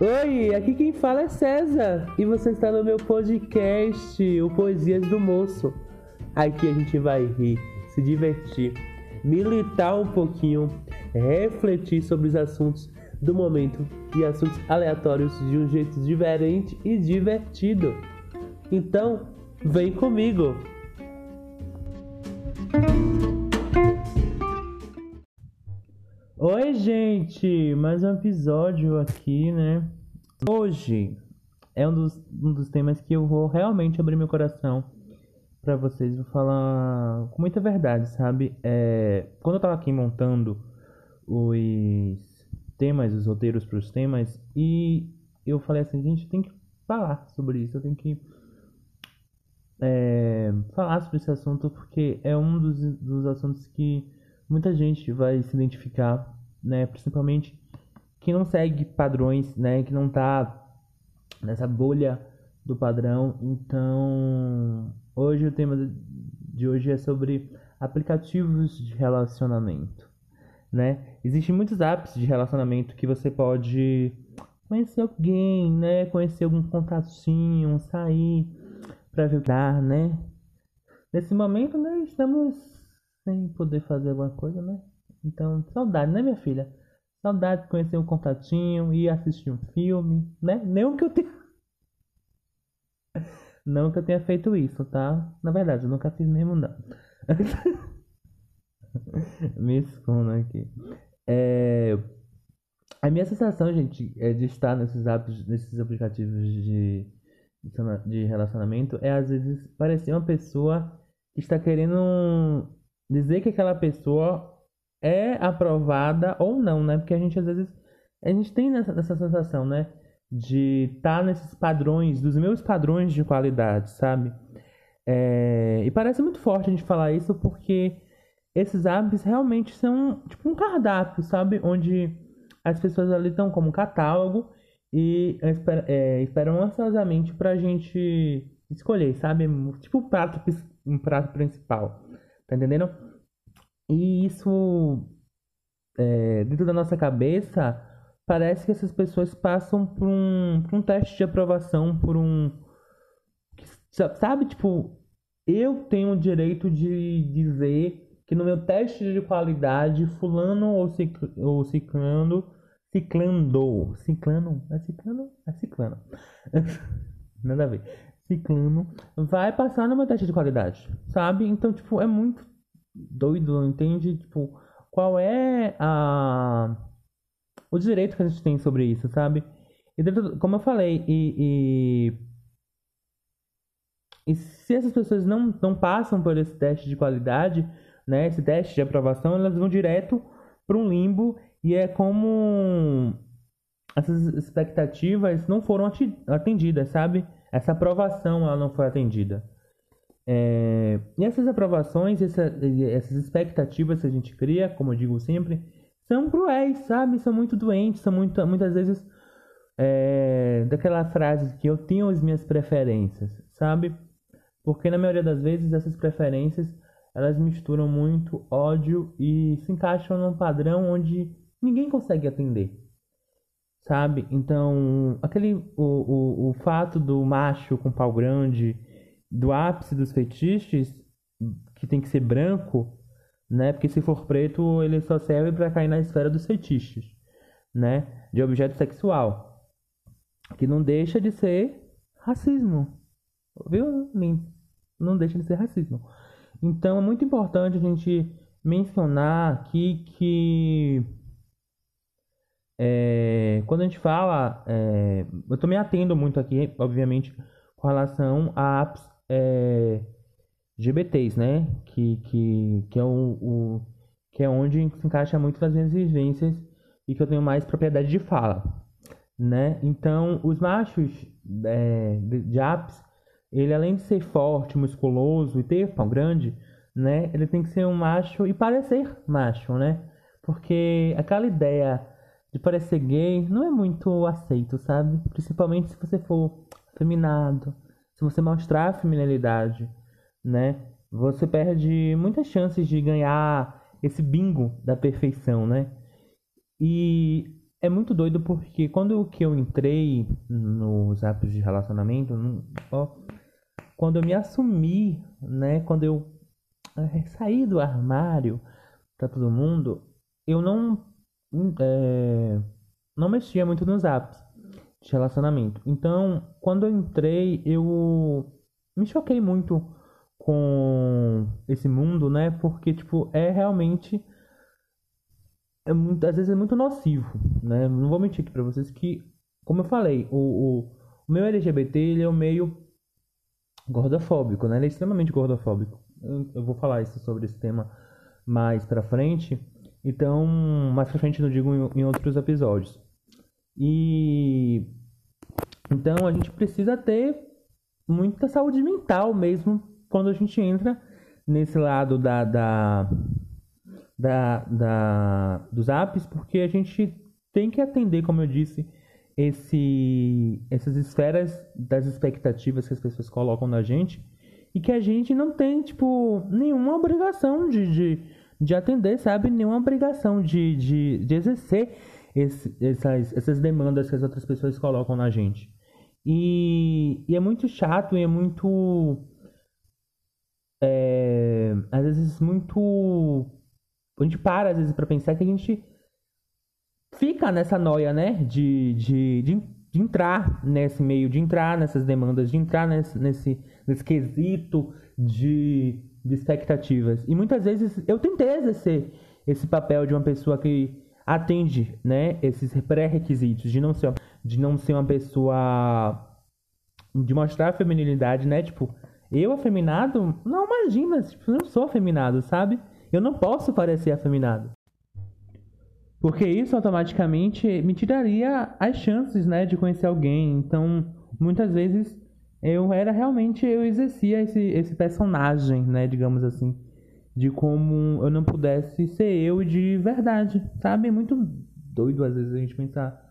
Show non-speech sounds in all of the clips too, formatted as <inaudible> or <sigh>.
Oi, aqui quem fala é César e você está no meu podcast, o Poesias do Moço. Aqui a gente vai rir, se divertir, militar um pouquinho, refletir sobre os assuntos do momento e assuntos aleatórios de um jeito diferente e divertido. Então, vem comigo! Oi, gente! Mais um episódio aqui, né? Hoje é um dos, um dos temas que eu vou realmente abrir meu coração para vocês. Vou falar com muita verdade, sabe? É, quando eu tava aqui montando os temas, os roteiros para os temas, e eu falei assim: gente, tem que falar sobre isso, eu tenho que é, falar sobre esse assunto porque é um dos, dos assuntos que muita gente vai se identificar, né? Principalmente quem não segue padrões, né? Que não tá nessa bolha do padrão. Então, hoje o tema de hoje é sobre aplicativos de relacionamento, né? Existem muitos apps de relacionamento que você pode conhecer alguém, né? Conhecer algum contatinho, sair para que dá, né? Nesse momento, né, estamos sem poder fazer alguma coisa, né? Então, saudade, né, minha filha? Saudade de conhecer um contatinho, ir assistir um filme, né? Nem que eu tenha. <laughs> Não que eu tenha feito isso, tá? Na verdade, eu nunca fiz mesmo, não. <laughs> Me escondo aqui. É... A minha sensação, gente, é de estar nesses apps, nesses aplicativos de, de relacionamento é às vezes parecer uma pessoa que está querendo dizer que aquela pessoa é aprovada ou não, né? Porque a gente às vezes a gente tem essa, sensação, né? De estar tá nesses padrões, dos meus padrões de qualidade, sabe? É, e parece muito forte a gente falar isso porque esses apps realmente são tipo um cardápio, sabe? Onde as pessoas ali estão como um catálogo e esperam, é, esperam ansiosamente pra gente escolher, sabe? Tipo um prato, um prato principal. Tá entendendo? E isso, é, dentro da nossa cabeça, parece que essas pessoas passam por um, por um teste de aprovação, por um. Sabe, tipo, eu tenho o direito de dizer que no meu teste de qualidade, fulano ou, cicl, ou ciclano, ciclando, ciclano, é ciclano? É ciclano. <laughs> Nada a ver ciclano, vai passar no meu teste de qualidade, sabe? Então, tipo, é muito doido, não entende? Tipo, qual é a o direito que a gente tem sobre isso, sabe? E dentro, como eu falei, e, e, e se essas pessoas não, não passam por esse teste de qualidade, né, esse teste de aprovação, elas vão direto para um limbo e é como essas expectativas não foram atendidas, sabe? essa aprovação ela não foi atendida. É, e essas aprovações, essa, essas expectativas que a gente cria, como eu digo sempre, são cruéis, sabe? São muito doentes, são muito, muitas vezes é, daquela frase que eu tenho as minhas preferências, sabe? Porque na maioria das vezes essas preferências elas misturam muito ódio e se encaixam num padrão onde ninguém consegue atender sabe? Então, aquele o, o, o fato do macho com pau grande, do ápice dos fetiches, que tem que ser branco, né? Porque se for preto, ele só serve para cair na esfera dos fetiches, né? De objeto sexual. Que não deixa de ser racismo. Viu? Não deixa de ser racismo. Então, é muito importante a gente mencionar aqui que é, quando a gente fala, é, eu me atendo muito aqui, obviamente, com relação a apps é, GBTs, né? Que, que, que, é o, o, que é onde se encaixa muito das minhas vivências e que eu tenho mais propriedade de fala, né? Então, os machos é, de, de ele além de ser forte, musculoso e ter pão grande, né? Ele tem que ser um macho e parecer macho, né? Porque aquela ideia de parecer gay não é muito aceito, sabe? Principalmente se você for feminado, se você mostrar a feminilidade, né? Você perde muitas chances de ganhar esse bingo da perfeição, né? E é muito doido porque quando que eu entrei nos apps de relacionamento, ó, quando eu me assumi, né, quando eu é, saí do armário para todo mundo, eu não é, não mexia muito nos apps de relacionamento. Então, quando eu entrei, eu me choquei muito com esse mundo, né? Porque, tipo, é realmente. É muito, às vezes é muito nocivo, né? Não vou mentir aqui pra vocês que, como eu falei, o, o, o meu LGBT ele é o meio gordofóbico, né? Ele é extremamente gordofóbico. Eu, vou falar isso sobre esse tema mais pra frente. Então, mais pra frente eu digo em, em outros episódios. E então a gente precisa ter muita saúde mental mesmo quando a gente entra nesse lado da, da, da, da dos apps, porque a gente tem que atender, como eu disse, esse, essas esferas das expectativas que as pessoas colocam na gente e que a gente não tem, tipo, nenhuma obrigação de, de, de atender, sabe? Nenhuma obrigação de, de, de exercer esse, essas, essas demandas que as outras pessoas colocam na gente. E, e é muito chato e é muito. É, às vezes muito. A gente para às vezes para pensar que a gente fica nessa noia, né? De, de, de, de, entrar nesse meio, de entrar nessas demandas, de entrar nesse, nesse, nesse quesito de, de expectativas. E muitas vezes eu tentei exercer esse papel de uma pessoa que atende, né, esses pré-requisitos de não ser de não ser uma pessoa de mostrar a feminilidade, né? Tipo, eu afeminado? Não, imagina, tipo, eu não sou afeminado, sabe? Eu não posso parecer afeminado. Porque isso automaticamente me tiraria as chances, né, de conhecer alguém. Então, muitas vezes eu era realmente eu exercia esse esse personagem, né, digamos assim de como eu não pudesse ser eu de verdade, sabe? É muito doido às vezes a gente pensar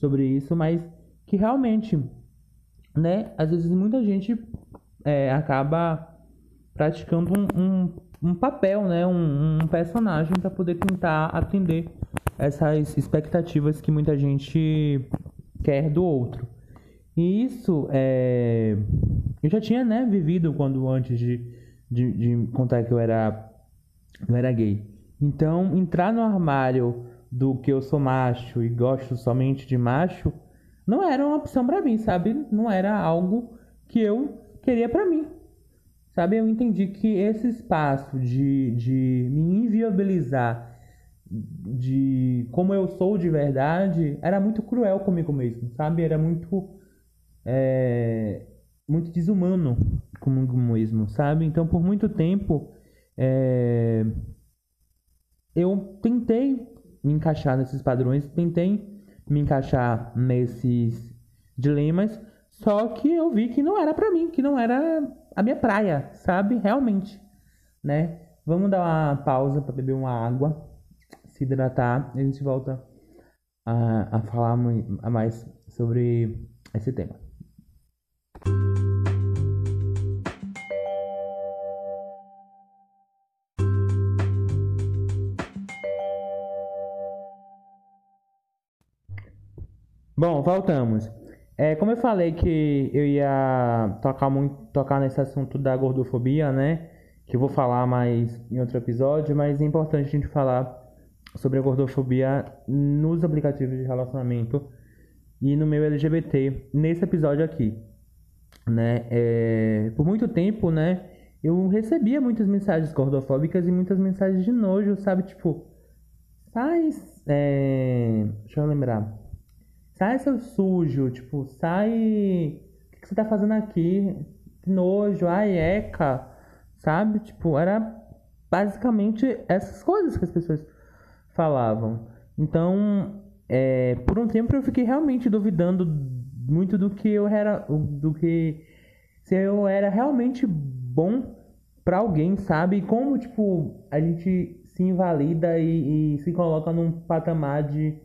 sobre isso, mas que realmente, né? Às vezes muita gente é, acaba praticando um, um, um, papel, né? Um, um personagem para poder tentar atender essas expectativas que muita gente quer do outro. E isso é... eu já tinha, né, vivido quando antes de, de, de contar que eu era não era gay. Então, entrar no armário do que eu sou macho e gosto somente de macho não era uma opção para mim, sabe? Não era algo que eu queria para mim. Sabe? Eu entendi que esse espaço de, de me inviabilizar de como eu sou de verdade era muito cruel comigo mesmo, sabe? Era muito é, muito desumano comigo mesmo, sabe? Então, por muito tempo é, eu tentei me encaixar nesses padrões, tentei me encaixar nesses dilemas, só que eu vi que não era para mim, que não era a minha praia, sabe? Realmente, né? Vamos dar uma pausa para beber uma água, se hidratar, e a gente volta a, a falar mais sobre esse tema. Bom, voltamos. É, como eu falei que eu ia tocar muito, tocar nesse assunto da gordofobia, né? Que eu vou falar mais em outro episódio, mas é importante a gente falar sobre a gordofobia nos aplicativos de relacionamento e no meu LGBT nesse episódio aqui, né? É, por muito tempo, né? Eu recebia muitas mensagens gordofóbicas e muitas mensagens de nojo, sabe? Tipo, sai, é, deixa eu lembrar sai seu sujo, tipo, sai. O que, você tá fazendo aqui? Que nojo, ai, eca, sabe? Tipo, era basicamente essas coisas que as pessoas falavam. Então, é, por um tempo eu fiquei realmente duvidando muito do que eu era, do que se eu era realmente bom para alguém, sabe? E como tipo a gente se invalida e, e se coloca num patamar de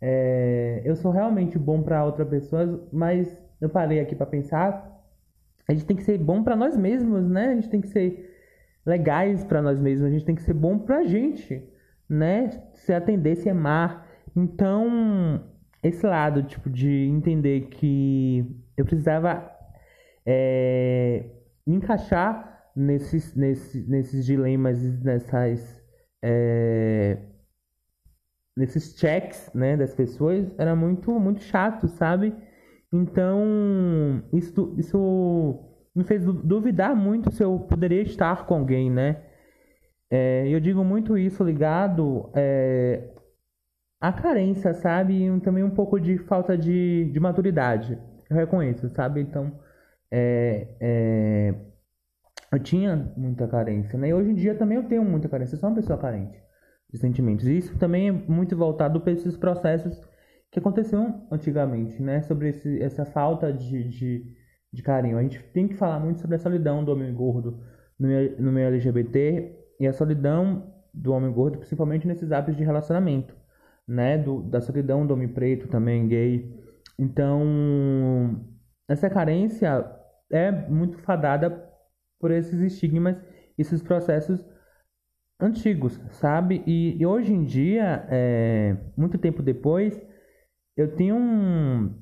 é, eu sou realmente bom para outra pessoa, mas eu parei aqui para pensar. A gente tem que ser bom para nós mesmos, né? A gente tem que ser legais para nós mesmos, a gente tem que ser bom pra gente, né? Se atender, se amar Então, esse lado, tipo, de entender que eu precisava é, me encaixar nesses, nesses, nesses dilemas, nessas. É, nesses checks, né, das pessoas, era muito, muito chato, sabe? Então, isso, isso me fez duvidar muito se eu poderia estar com alguém, né? É, eu digo muito isso ligado é, à carência, sabe? E também um pouco de falta de, de maturidade. Eu reconheço, sabe? Então, é, é, eu tinha muita carência, né? E hoje em dia também eu tenho muita carência. Eu sou uma pessoa carente de sentimentos. E isso também é muito voltado para esses processos que aconteciam antigamente, né? Sobre esse, essa falta de, de, de, carinho. A gente tem que falar muito sobre a solidão do homem gordo no no meio LGBT e a solidão do homem gordo, principalmente nesses hábitos de relacionamento, né? Do, da solidão do homem preto também, gay. Então, essa carência é muito fadada por esses estigmas, esses processos antigos, sabe? E, e hoje em dia, é, muito tempo depois, eu tenho um,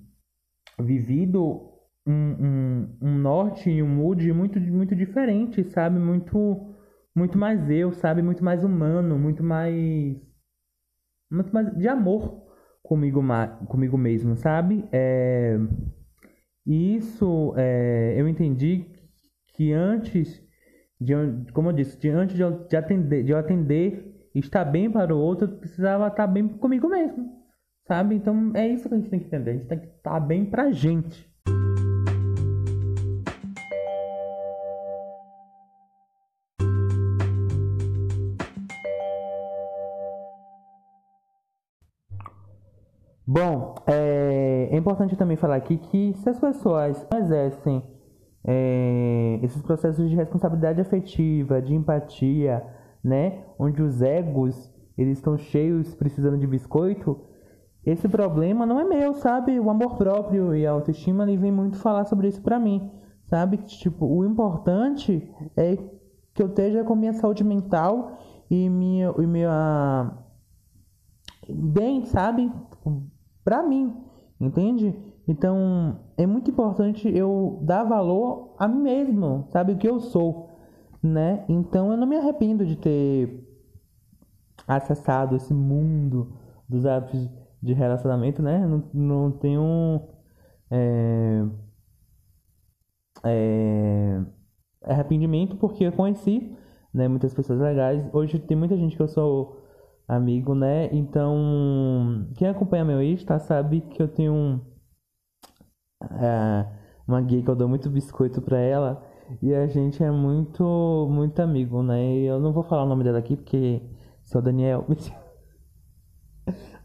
vivido um, um, um, norte e um mood muito, muito diferente, sabe? Muito, muito mais eu, sabe? Muito mais humano, muito mais. Muito mais de amor comigo, comigo mesmo, sabe? É, isso é, eu entendi que antes de, como eu disse, de, antes de de atender, de eu atender estar bem para o outro, eu precisava estar bem comigo mesmo. Sabe? Então é isso que a gente tem que entender. A gente tem que estar bem pra gente. Bom, é, é, importante também falar aqui que se as pessoas não exercem é, esses processos de responsabilidade afetiva, de empatia, né, onde os egos eles estão cheios precisando de biscoito, esse problema não é meu, sabe? O amor próprio e a autoestima ele vem muito falar sobre isso pra mim, sabe? Tipo, o importante é que eu esteja com minha saúde mental e minha, e minha bem, sabe? Pra mim, entende? Então, é muito importante eu dar valor a mim mesmo, sabe? O que eu sou, né? Então, eu não me arrependo de ter acessado esse mundo dos hábitos de relacionamento, né? Não, não tenho. É, é, arrependimento porque eu conheci né, muitas pessoas legais. Hoje tem muita gente que eu sou amigo, né? Então, quem acompanha meu Insta sabe que eu tenho é, uma gay que eu dou muito biscoito pra ela. E a gente é muito, muito amigo, né? E eu não vou falar o nome dela aqui porque sou Daniel. <laughs>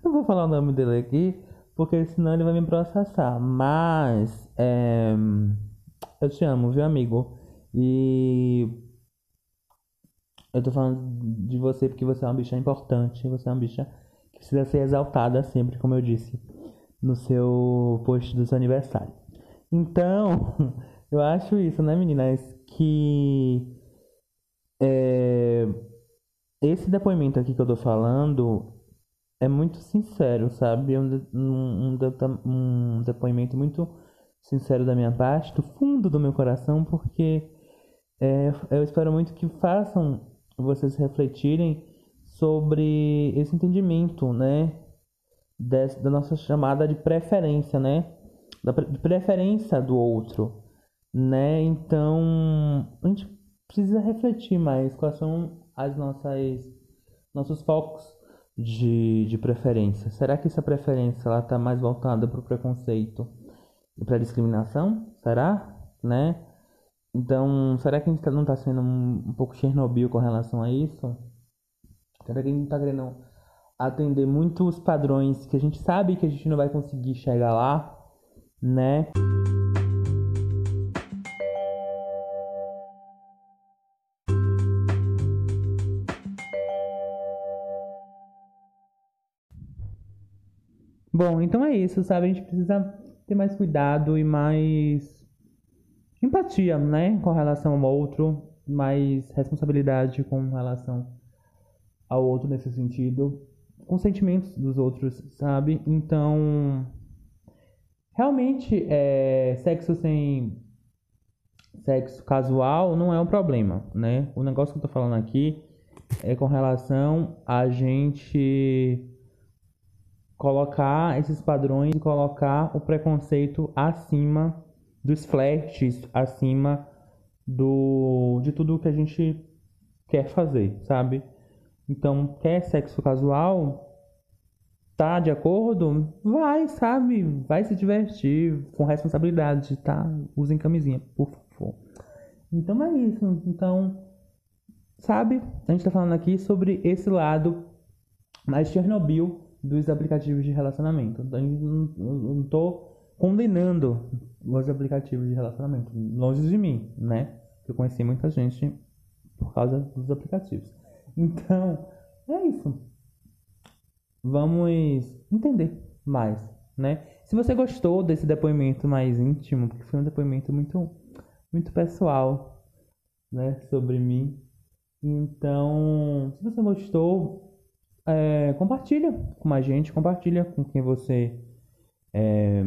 Não vou falar o nome dele aqui, porque senão ele vai me processar. Mas, é, eu te amo, viu, amigo? E eu tô falando de você porque você é uma bicha importante. Você é uma bicha que precisa ser exaltada sempre, como eu disse, no seu post do seu aniversário. Então, <laughs> eu acho isso, né, meninas? Que é, esse depoimento aqui que eu tô falando é muito sincero, sabe? É um, um, um, um depoimento muito sincero da minha parte, do fundo do meu coração, porque é, eu espero muito que façam vocês refletirem sobre esse entendimento, né? Da nossa chamada de preferência, né? Da de preferência do outro, né? Então, a gente precisa refletir mais quais são as nossas nossos focos de, de preferência. Será que essa preferência ela está mais voltada para o preconceito e para discriminação? Será? Né? Então, será que a gente tá, não está sendo um, um, pouco Chernobyl com relação a isso? Será que a gente está querendo atender muitos padrões que a gente sabe que a gente não vai conseguir chegar lá, né? Bom, então é isso, sabe? A gente precisa ter mais cuidado e mais empatia, né? Com relação ao outro, mais responsabilidade com relação ao outro nesse sentido. Com sentimentos dos outros, sabe? Então, realmente, é, sexo sem sexo casual não é um problema, né? O negócio que eu tô falando aqui é com relação a gente colocar esses padrões e colocar o preconceito acima dos flertes, acima do de tudo que a gente quer fazer, sabe? Então, quer sexo casual? Tá de acordo? Vai, sabe? Vai se divertir com responsabilidade, tá? Usem camisinha, por favor. Então é isso. Então, sabe? A gente tá falando aqui sobre esse lado mais Chernobyl dos aplicativos de relacionamento. Então, não, não tô condenando os aplicativos de relacionamento. Longe de mim, né? Eu conheci muita gente por causa dos aplicativos. Então, é isso. Vamos entender mais, né? Se você gostou desse depoimento mais íntimo, porque foi um depoimento muito, muito pessoal, né, sobre mim. Então, se você gostou, é, compartilha com a gente, compartilha com quem você é,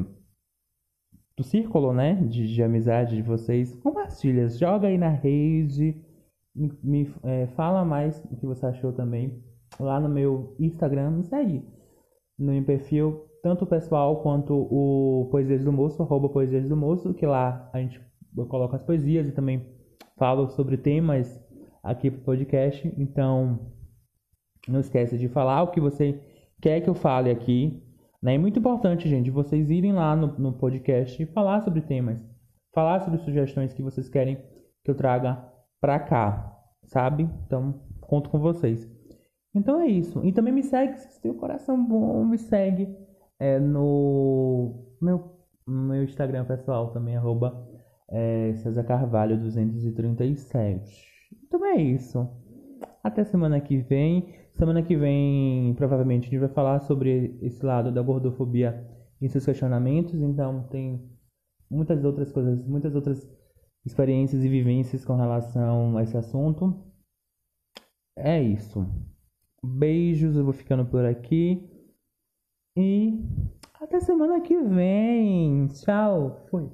do círculo, né, de, de amizade de vocês, compartilha, joga aí na rede, me, me é, fala mais o que você achou também lá no meu Instagram, me segue no meu perfil, tanto o pessoal quanto o Poesias do Moço, arroba Poesias do Moço, que lá a gente eu coloco as poesias e também falo sobre temas aqui pro podcast, então não esqueça de falar o que você quer que eu fale aqui, né? É muito importante, gente, vocês irem lá no, no podcast e falar sobre temas, falar sobre sugestões que vocês querem que eu traga pra cá, sabe? Então, conto com vocês. Então é isso. E também me segue, se tem um coração bom, me segue é, no meu, meu Instagram pessoal também, arroba é, César Carvalho 237. Então é isso. Até semana que vem. Semana que vem, provavelmente, a gente vai falar sobre esse lado da gordofobia em seus questionamentos. Então, tem muitas outras coisas, muitas outras experiências e vivências com relação a esse assunto. É isso. Beijos, eu vou ficando por aqui. E até semana que vem. Tchau. Fui.